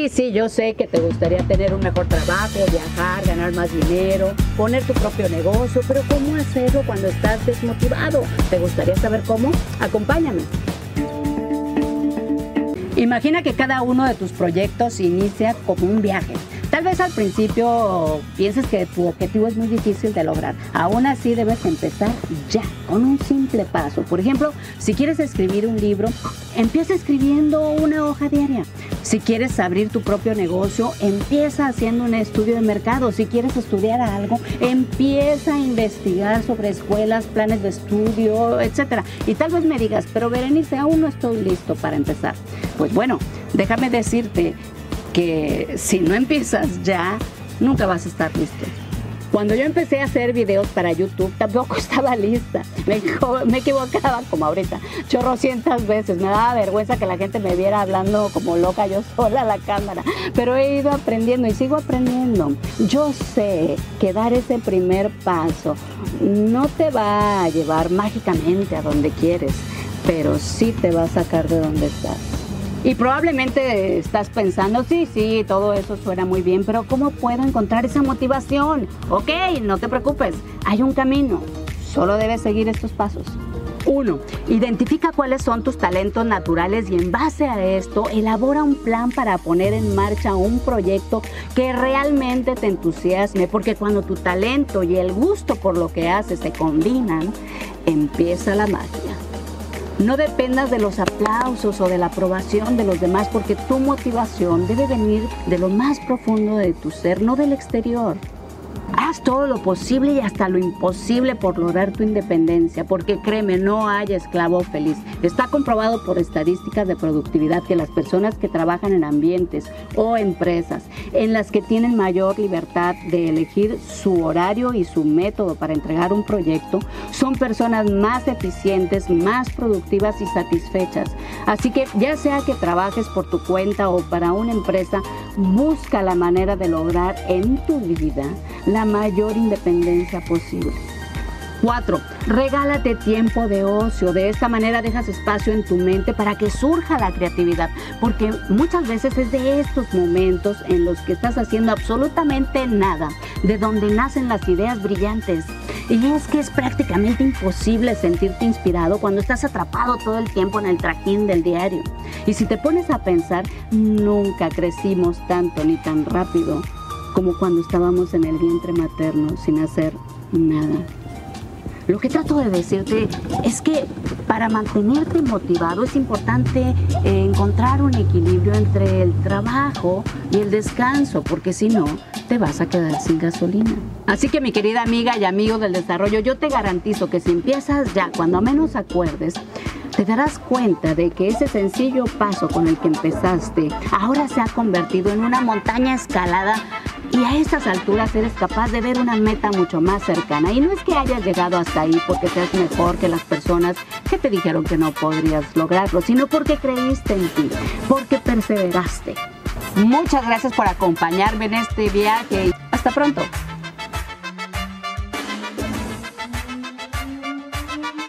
Sí, sí, yo sé que te gustaría tener un mejor trabajo, viajar, ganar más dinero, poner tu propio negocio, pero ¿cómo hacerlo cuando estás desmotivado? ¿Te gustaría saber cómo? Acompáñame. Imagina que cada uno de tus proyectos inicia como un viaje. Tal vez al principio pienses que tu objetivo es muy difícil de lograr. Aún así debes empezar ya, con un simple paso. Por ejemplo, si quieres escribir un libro, empieza escribiendo una hoja diaria. Si quieres abrir tu propio negocio, empieza haciendo un estudio de mercado. Si quieres estudiar algo, empieza a investigar sobre escuelas, planes de estudio, etc. Y tal vez me digas, pero Berenice, aún no estoy listo para empezar. Pues bueno, déjame decirte que si no empiezas ya, nunca vas a estar listo. Cuando yo empecé a hacer videos para YouTube, tampoco estaba lista. Me, equivocaba como ahorita, chorrocientas veces. Me daba vergüenza que la gente me viera hablando como loca yo sola a la cámara. Pero he ido aprendiendo y sigo aprendiendo. Yo sé que dar ese primer paso no te va a llevar mágicamente a donde quieres, pero sí te va a sacar de donde estás. Y probablemente estás pensando, sí, sí, todo eso suena muy bien, pero ¿cómo puedo encontrar esa motivación? Ok, no te preocupes, hay un camino, solo debes seguir estos pasos. Uno, identifica cuáles son tus talentos naturales y en base a esto elabora un plan para poner en marcha un proyecto que realmente te entusiasme, porque cuando tu talento y el gusto por lo que haces se combinan, empieza la magia. No dependas de los aplausos o de la aprobación de los demás porque tu motivación debe venir de lo más profundo de tu ser, no del exterior. Haz todo lo posible y hasta lo imposible por lograr tu independencia, porque créeme, no hay esclavo feliz. Está comprobado por estadísticas de productividad que las personas que trabajan en ambientes o empresas en las que tienen mayor libertad de elegir su horario y su método para entregar un proyecto son personas más eficientes, más productivas y satisfechas. Así que ya sea que trabajes por tu cuenta o para una empresa, busca la manera de lograr en tu vida la mayor independencia posible. 4. Regálate tiempo de ocio. De esta manera dejas espacio en tu mente para que surja la creatividad. Porque muchas veces es de estos momentos en los que estás haciendo absolutamente nada, de donde nacen las ideas brillantes. Y es que es prácticamente imposible sentirte inspirado cuando estás atrapado todo el tiempo en el trajín del diario. Y si te pones a pensar, nunca crecimos tanto ni tan rápido como cuando estábamos en el vientre materno sin hacer nada. Lo que trato de decirte es que para mantenerte motivado es importante eh, encontrar un equilibrio entre el trabajo y el descanso, porque si no, te vas a quedar sin gasolina. Así que mi querida amiga y amigo del desarrollo, yo te garantizo que si empiezas ya, cuando menos acuerdes, te darás cuenta de que ese sencillo paso con el que empezaste ahora se ha convertido en una montaña escalada y a estas alturas eres capaz de ver una meta mucho más cercana. Y no es que hayas llegado hasta ahí porque seas mejor que las personas que te dijeron que no podrías lograrlo, sino porque creíste en ti, porque perseveraste. Muchas gracias por acompañarme en este viaje. Hasta pronto.